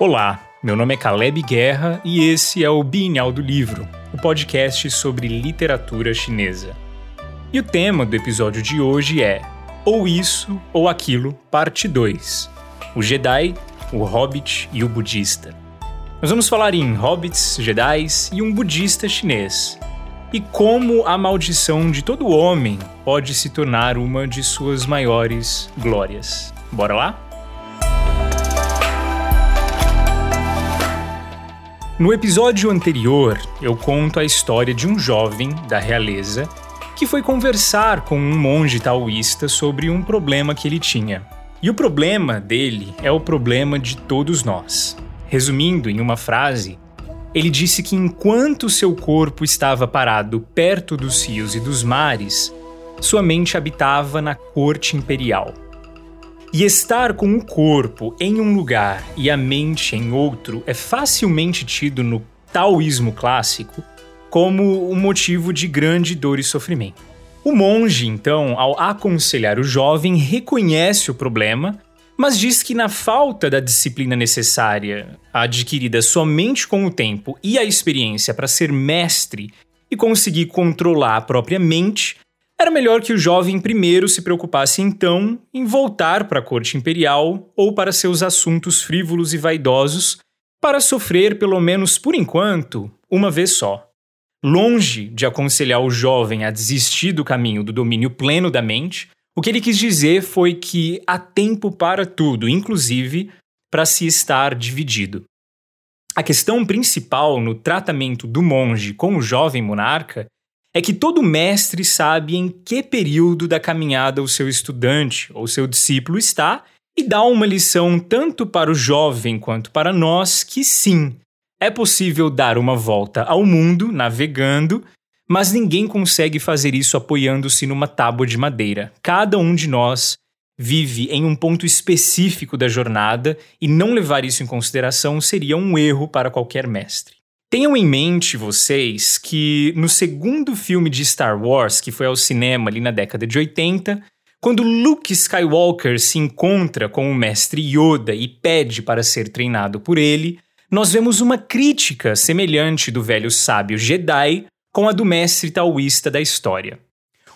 Olá, meu nome é Caleb Guerra e esse é o Bienal do Livro, o podcast sobre literatura chinesa. E o tema do episódio de hoje é Ou Isso ou Aquilo, Parte 2: O Jedi, o Hobbit e o Budista. Nós vamos falar em hobbits, jedis e um budista chinês. E como a maldição de todo homem pode se tornar uma de suas maiores glórias. Bora lá? No episódio anterior, eu conto a história de um jovem da realeza que foi conversar com um monge taoísta sobre um problema que ele tinha. E o problema dele é o problema de todos nós. Resumindo em uma frase, ele disse que enquanto seu corpo estava parado perto dos rios e dos mares, sua mente habitava na corte imperial. E estar com o corpo em um lugar e a mente em outro é facilmente tido no taoísmo clássico como um motivo de grande dor e sofrimento. O monge, então, ao aconselhar o jovem, reconhece o problema, mas diz que na falta da disciplina necessária, adquirida somente com o tempo e a experiência para ser mestre e conseguir controlar a própria mente, era melhor que o jovem primeiro se preocupasse então em voltar para a corte imperial ou para seus assuntos frívolos e vaidosos, para sofrer, pelo menos por enquanto, uma vez só. Longe de aconselhar o jovem a desistir do caminho do domínio pleno da mente, o que ele quis dizer foi que há tempo para tudo, inclusive para se estar dividido. A questão principal no tratamento do monge com o jovem monarca é que todo mestre sabe em que período da caminhada o seu estudante ou seu discípulo está e dá uma lição tanto para o jovem quanto para nós que sim, é possível dar uma volta ao mundo navegando, mas ninguém consegue fazer isso apoiando-se numa tábua de madeira. Cada um de nós vive em um ponto específico da jornada e não levar isso em consideração seria um erro para qualquer mestre. Tenham em mente vocês que no segundo filme de Star Wars, que foi ao cinema ali na década de 80, quando Luke Skywalker se encontra com o mestre Yoda e pede para ser treinado por ele, nós vemos uma crítica semelhante do velho sábio Jedi com a do mestre taoísta da história.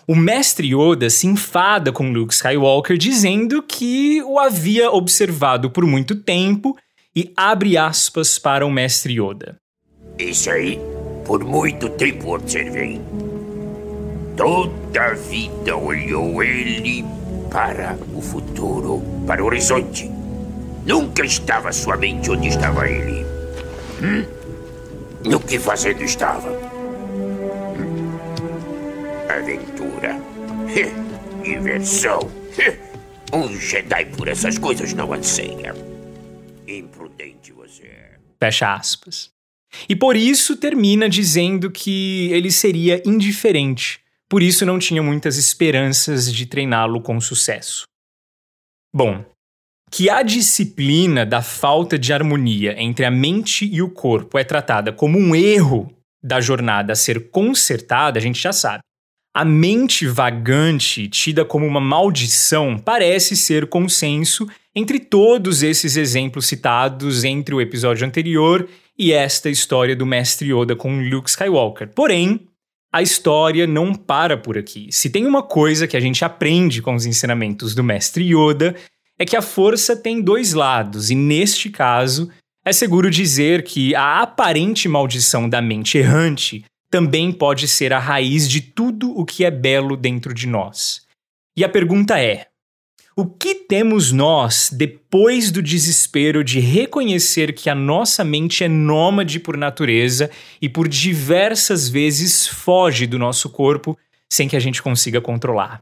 O mestre Yoda se enfada com Luke Skywalker dizendo que o havia observado por muito tempo e abre aspas para o mestre Yoda. Isso aí, por muito tempo observei. Toda a vida olhou ele para o futuro, para o horizonte. Nunca estava sua mente onde estava ele. Hum? No que fazendo estava? Hum? Aventura. Diversão. Um Jedi por essas coisas não anseia. Imprudente você é. Fecha aspas. E por isso termina dizendo que ele seria indiferente, por isso não tinha muitas esperanças de treiná-lo com sucesso. Bom, que a disciplina da falta de harmonia entre a mente e o corpo é tratada como um erro da jornada a ser consertada, a gente já sabe. A mente vagante, tida como uma maldição, parece ser consenso entre todos esses exemplos citados entre o episódio anterior e esta história do mestre Yoda com Luke Skywalker. Porém, a história não para por aqui. Se tem uma coisa que a gente aprende com os ensinamentos do mestre Yoda, é que a força tem dois lados, e neste caso, é seguro dizer que a aparente maldição da mente errante também pode ser a raiz de tudo o que é belo dentro de nós. E a pergunta é: o que temos nós depois do desespero de reconhecer que a nossa mente é nômade por natureza e por diversas vezes foge do nosso corpo sem que a gente consiga controlar?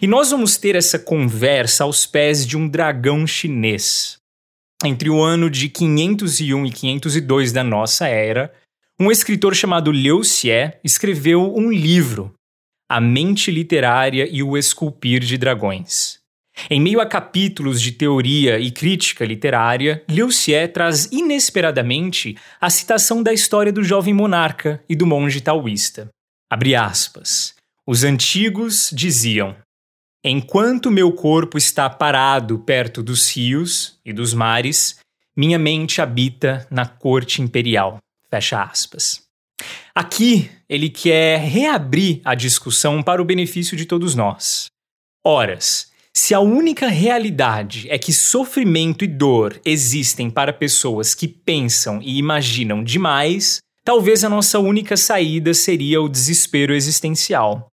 E nós vamos ter essa conversa aos pés de um dragão chinês. Entre o ano de 501 e 502 da nossa era, um escritor chamado Liu Xie escreveu um livro, A Mente Literária e o Esculpir de Dragões. Em meio a capítulos de teoria e crítica literária, Liu Xie traz inesperadamente a citação da história do jovem monarca e do monge taoísta. Abre aspas. Os antigos diziam: Enquanto meu corpo está parado perto dos rios e dos mares, Minha mente habita na corte imperial. Fecha aspas. Aqui ele quer reabrir a discussão para o benefício de todos nós. Horas, se a única realidade é que sofrimento e dor existem para pessoas que pensam e imaginam demais, talvez a nossa única saída seria o desespero existencial.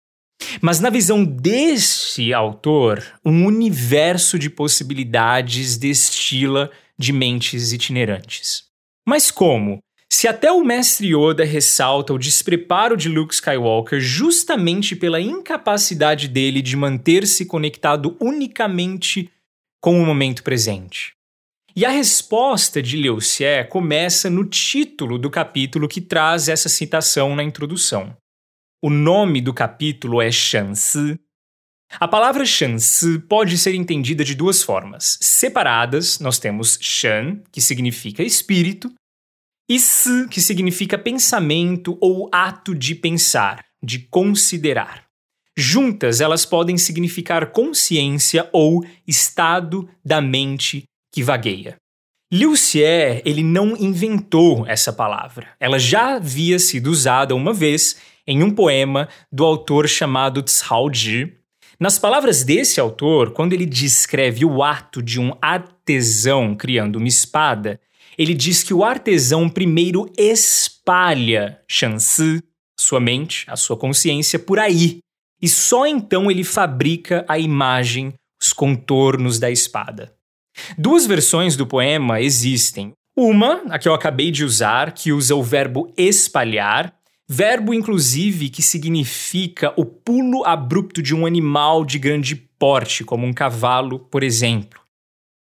Mas na visão deste autor, um universo de possibilidades destila de mentes itinerantes. Mas como? Se até o mestre Yoda ressalta o despreparo de Luke Skywalker justamente pela incapacidade dele de manter-se conectado unicamente com o momento presente. E a resposta de Liu Xie começa no título do capítulo que traz essa citação na introdução. O nome do capítulo é Shansi. A palavra Shansi pode ser entendida de duas formas. Separadas, nós temos Shan, que significa espírito, Si, que significa pensamento ou ato de pensar, de considerar. Juntas, elas podem significar consciência ou estado da mente que vagueia. Liu Xie, ele não inventou essa palavra. Ela já havia sido usada uma vez em um poema do autor chamado Cao Zhi. Nas palavras desse autor, quando ele descreve o ato de um artesão criando uma espada, ele diz que o artesão primeiro espalha Shansi, sua mente, a sua consciência, por aí. E só então ele fabrica a imagem, os contornos da espada. Duas versões do poema existem. Uma, a que eu acabei de usar, que usa o verbo espalhar, Verbo, inclusive, que significa o pulo abrupto de um animal de grande porte, como um cavalo, por exemplo.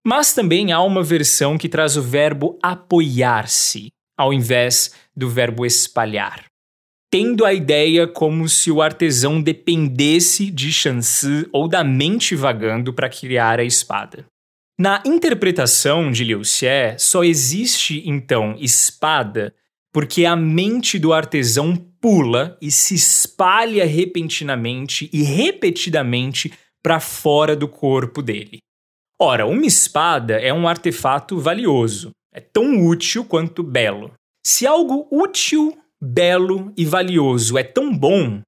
Mas também há uma versão que traz o verbo apoiar-se, ao invés do verbo espalhar. Tendo a ideia como se o artesão dependesse de Shansi ou da mente vagando para criar a espada. Na interpretação de Liu Xie, só existe então espada porque a mente do artesão pula e se espalha repentinamente e repetidamente para fora do corpo dele. Ora, uma espada é um artefato valioso, é tão útil quanto belo. Se algo útil, belo e valioso é tão bom,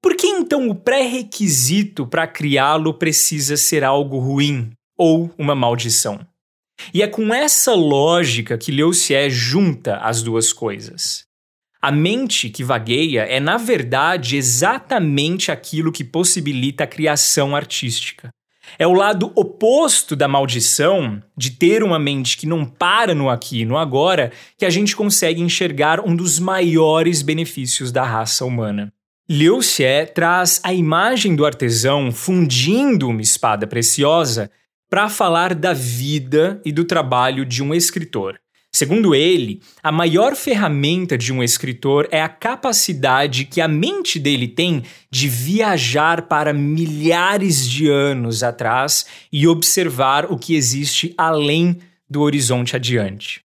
por que então o pré-requisito para criá-lo precisa ser algo ruim ou uma maldição? E é com essa lógica que Liu Xie junta as duas coisas. A mente que vagueia é, na verdade, exatamente aquilo que possibilita a criação artística. É o lado oposto da maldição de ter uma mente que não para no aqui e no agora que a gente consegue enxergar um dos maiores benefícios da raça humana. Liu Xie traz a imagem do artesão fundindo uma espada preciosa para falar da vida e do trabalho de um escritor. Segundo ele, a maior ferramenta de um escritor é a capacidade que a mente dele tem de viajar para milhares de anos atrás e observar o que existe além do horizonte adiante.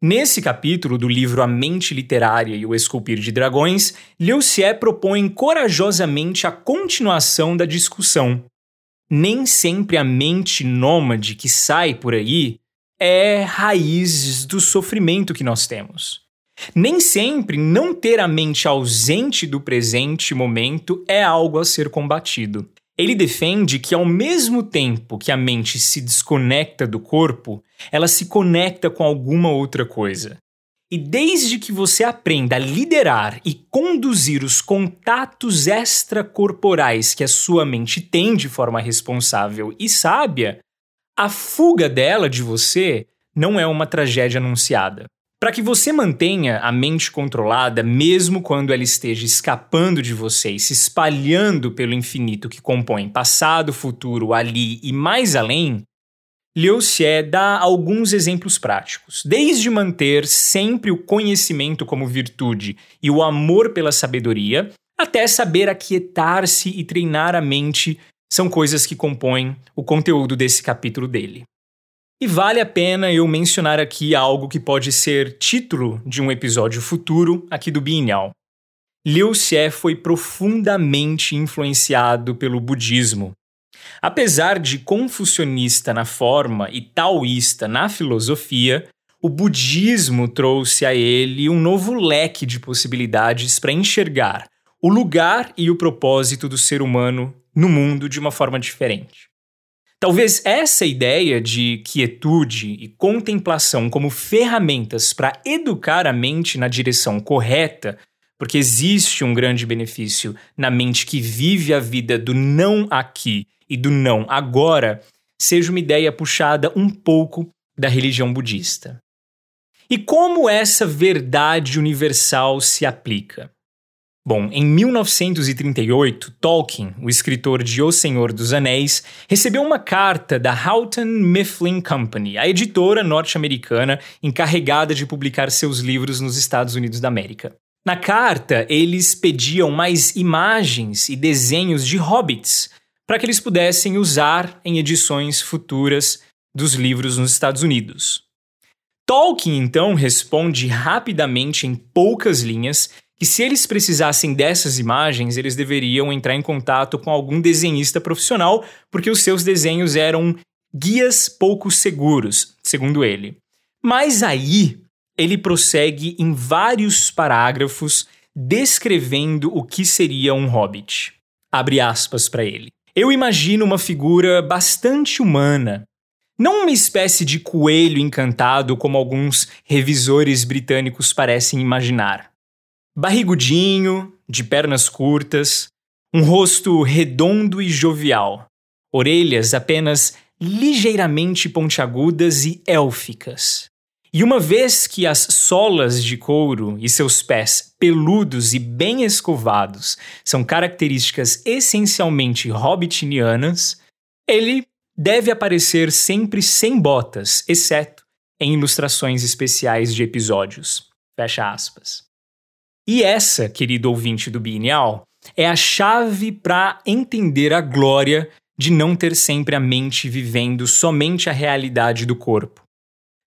Nesse capítulo do livro A Mente Literária e o Esculpir de Dragões, Liu Xie propõe corajosamente a continuação da discussão, nem sempre a mente nômade que sai por aí é raiz do sofrimento que nós temos. Nem sempre não ter a mente ausente do presente momento é algo a ser combatido. Ele defende que, ao mesmo tempo que a mente se desconecta do corpo, ela se conecta com alguma outra coisa. E desde que você aprenda a liderar e conduzir os contatos extracorporais que a sua mente tem de forma responsável e sábia, a fuga dela de você não é uma tragédia anunciada. Para que você mantenha a mente controlada, mesmo quando ela esteja escapando de você e se espalhando pelo infinito que compõe passado, futuro, ali e mais além, Liu Xie dá alguns exemplos práticos, desde manter sempre o conhecimento como virtude e o amor pela sabedoria, até saber aquietar-se e treinar a mente são coisas que compõem o conteúdo desse capítulo dele. E vale a pena eu mencionar aqui algo que pode ser título de um episódio futuro aqui do Bienal. Liu Xie foi profundamente influenciado pelo budismo, Apesar de confucionista na forma e taoísta na filosofia, o budismo trouxe a ele um novo leque de possibilidades para enxergar o lugar e o propósito do ser humano no mundo de uma forma diferente. Talvez essa ideia de quietude e contemplação como ferramentas para educar a mente na direção correta, porque existe um grande benefício na mente que vive a vida do não aqui e do não agora, seja uma ideia puxada um pouco da religião budista. E como essa verdade universal se aplica? Bom, em 1938, Tolkien, o escritor de O Senhor dos Anéis, recebeu uma carta da Houghton Mifflin Company, a editora norte-americana encarregada de publicar seus livros nos Estados Unidos da América. Na carta, eles pediam mais imagens e desenhos de hobbits para que eles pudessem usar em edições futuras dos livros nos Estados Unidos. Tolkien então responde rapidamente em poucas linhas que se eles precisassem dessas imagens, eles deveriam entrar em contato com algum desenhista profissional, porque os seus desenhos eram guias pouco seguros, segundo ele. Mas aí ele prossegue em vários parágrafos descrevendo o que seria um hobbit. Abre aspas para ele. Eu imagino uma figura bastante humana, não uma espécie de coelho encantado como alguns revisores britânicos parecem imaginar. Barrigudinho, de pernas curtas, um rosto redondo e jovial, orelhas apenas ligeiramente pontiagudas e élficas. E uma vez que as solas de couro e seus pés peludos e bem escovados são características essencialmente hobbitinianas, ele deve aparecer sempre sem botas, exceto em ilustrações especiais de episódios. Fecha aspas. E essa, querido ouvinte do Bienal, é a chave para entender a glória de não ter sempre a mente vivendo somente a realidade do corpo.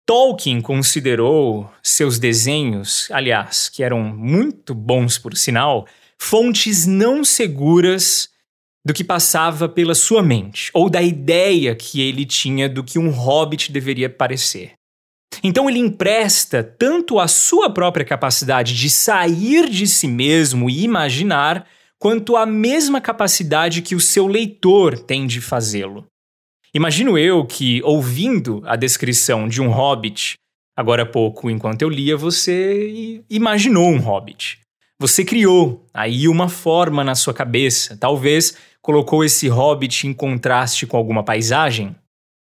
Tolkien considerou seus desenhos, aliás, que eram muito bons por sinal, fontes não seguras do que passava pela sua mente, ou da ideia que ele tinha do que um hobbit deveria parecer. Então ele empresta tanto a sua própria capacidade de sair de si mesmo e imaginar, quanto a mesma capacidade que o seu leitor tem de fazê-lo. Imagino eu que, ouvindo a descrição de um hobbit, agora há pouco, enquanto eu lia, você imaginou um hobbit. Você criou aí uma forma na sua cabeça, talvez colocou esse hobbit em contraste com alguma paisagem?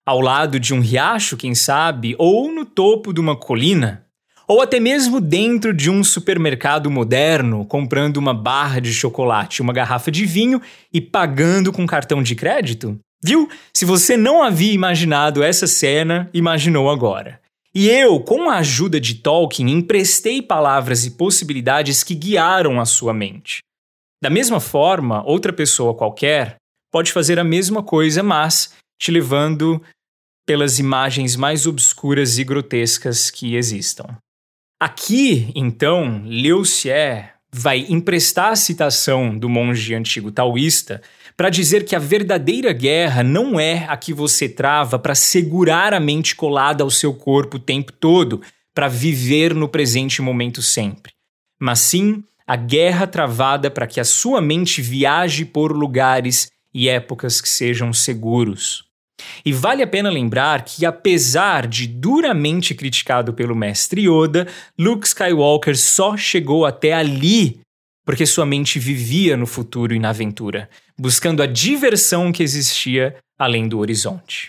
Ao lado de um riacho, quem sabe, ou no topo de uma colina? Ou até mesmo dentro de um supermercado moderno, comprando uma barra de chocolate, uma garrafa de vinho e pagando com cartão de crédito? Viu? Se você não havia imaginado essa cena, imaginou agora. E eu, com a ajuda de Tolkien, emprestei palavras e possibilidades que guiaram a sua mente. Da mesma forma, outra pessoa qualquer pode fazer a mesma coisa, mas te levando pelas imagens mais obscuras e grotescas que existam. Aqui, então, Liu Xie vai emprestar a citação do monge antigo taoísta para dizer que a verdadeira guerra não é a que você trava para segurar a mente colada ao seu corpo o tempo todo, para viver no presente momento sempre, mas sim a guerra travada para que a sua mente viaje por lugares e épocas que sejam seguros. E vale a pena lembrar que, apesar de duramente criticado pelo mestre Yoda, Luke Skywalker só chegou até ali porque sua mente vivia no futuro e na aventura, buscando a diversão que existia além do horizonte.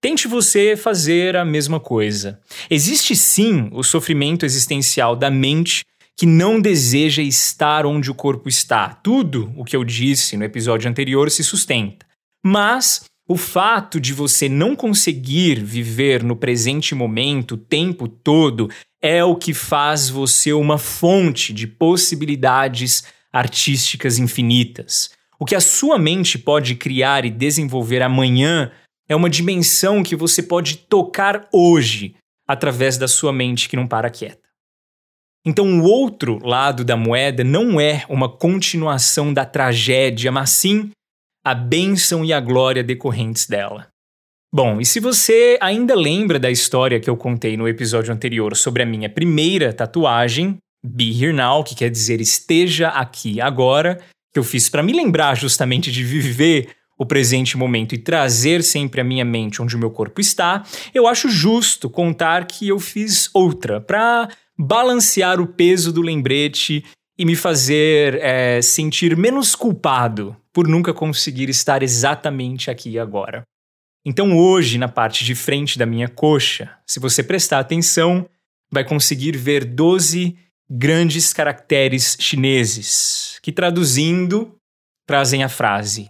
Tente você fazer a mesma coisa. Existe sim o sofrimento existencial da mente que não deseja estar onde o corpo está. Tudo o que eu disse no episódio anterior se sustenta. Mas o fato de você não conseguir viver no presente momento o tempo todo é o que faz você uma fonte de possibilidades artísticas infinitas. O que a sua mente pode criar e desenvolver amanhã é uma dimensão que você pode tocar hoje através da sua mente que não para quieta. Então, o outro lado da moeda não é uma continuação da tragédia, mas sim a bênção e a glória decorrentes dela. Bom, e se você ainda lembra da história que eu contei no episódio anterior sobre a minha primeira tatuagem, Be Here Now, que quer dizer esteja aqui agora, que eu fiz para me lembrar justamente de viver o presente momento e trazer sempre a minha mente onde o meu corpo está, eu acho justo contar que eu fiz outra para balancear o peso do lembrete e me fazer é, sentir menos culpado por nunca conseguir estar exatamente aqui agora. Então, hoje, na parte de frente da minha coxa, se você prestar atenção, vai conseguir ver 12 grandes caracteres chineses, que traduzindo trazem a frase: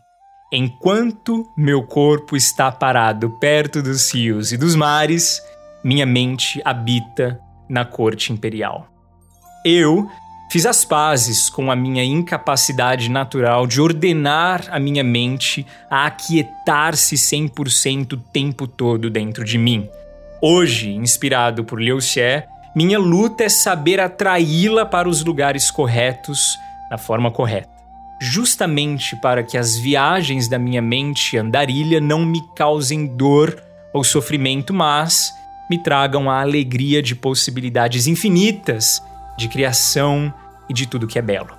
Enquanto meu corpo está parado perto dos rios e dos mares, minha mente habita na corte imperial. Eu Fiz as pazes com a minha incapacidade natural de ordenar a minha mente a aquietar-se 100% o tempo todo dentro de mim. Hoje, inspirado por Liu Xie, minha luta é saber atraí-la para os lugares corretos, na forma correta. Justamente para que as viagens da minha mente andarilha não me causem dor ou sofrimento, mas me tragam a alegria de possibilidades infinitas de criação e de tudo que é belo.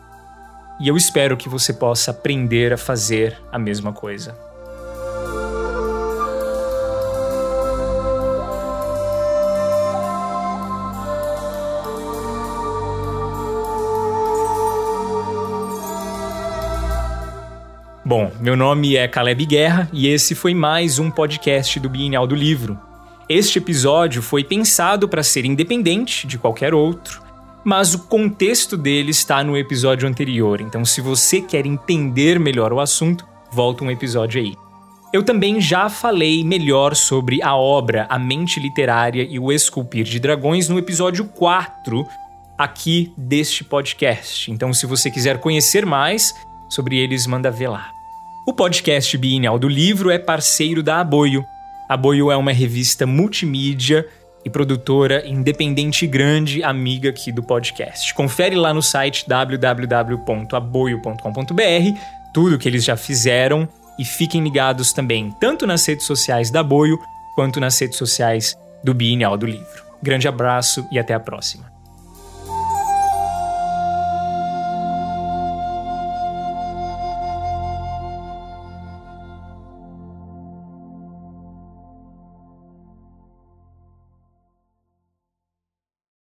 E eu espero que você possa aprender a fazer a mesma coisa. Bom, meu nome é Caleb Guerra e esse foi mais um podcast do Bienal do Livro. Este episódio foi pensado para ser independente de qualquer outro mas o contexto dele está no episódio anterior. Então, se você quer entender melhor o assunto, volta um episódio aí. Eu também já falei melhor sobre a obra A Mente Literária e o Esculpir de Dragões no episódio 4 aqui deste podcast. Então, se você quiser conhecer mais sobre eles, manda ver lá. O podcast Bienal do Livro é parceiro da Aboio. Aboio é uma revista multimídia e produtora independente grande, amiga aqui do podcast. Confere lá no site www.aboio.com.br tudo que eles já fizeram e fiquem ligados também tanto nas redes sociais da Aboio quanto nas redes sociais do Bienal do Livro. Grande abraço e até a próxima.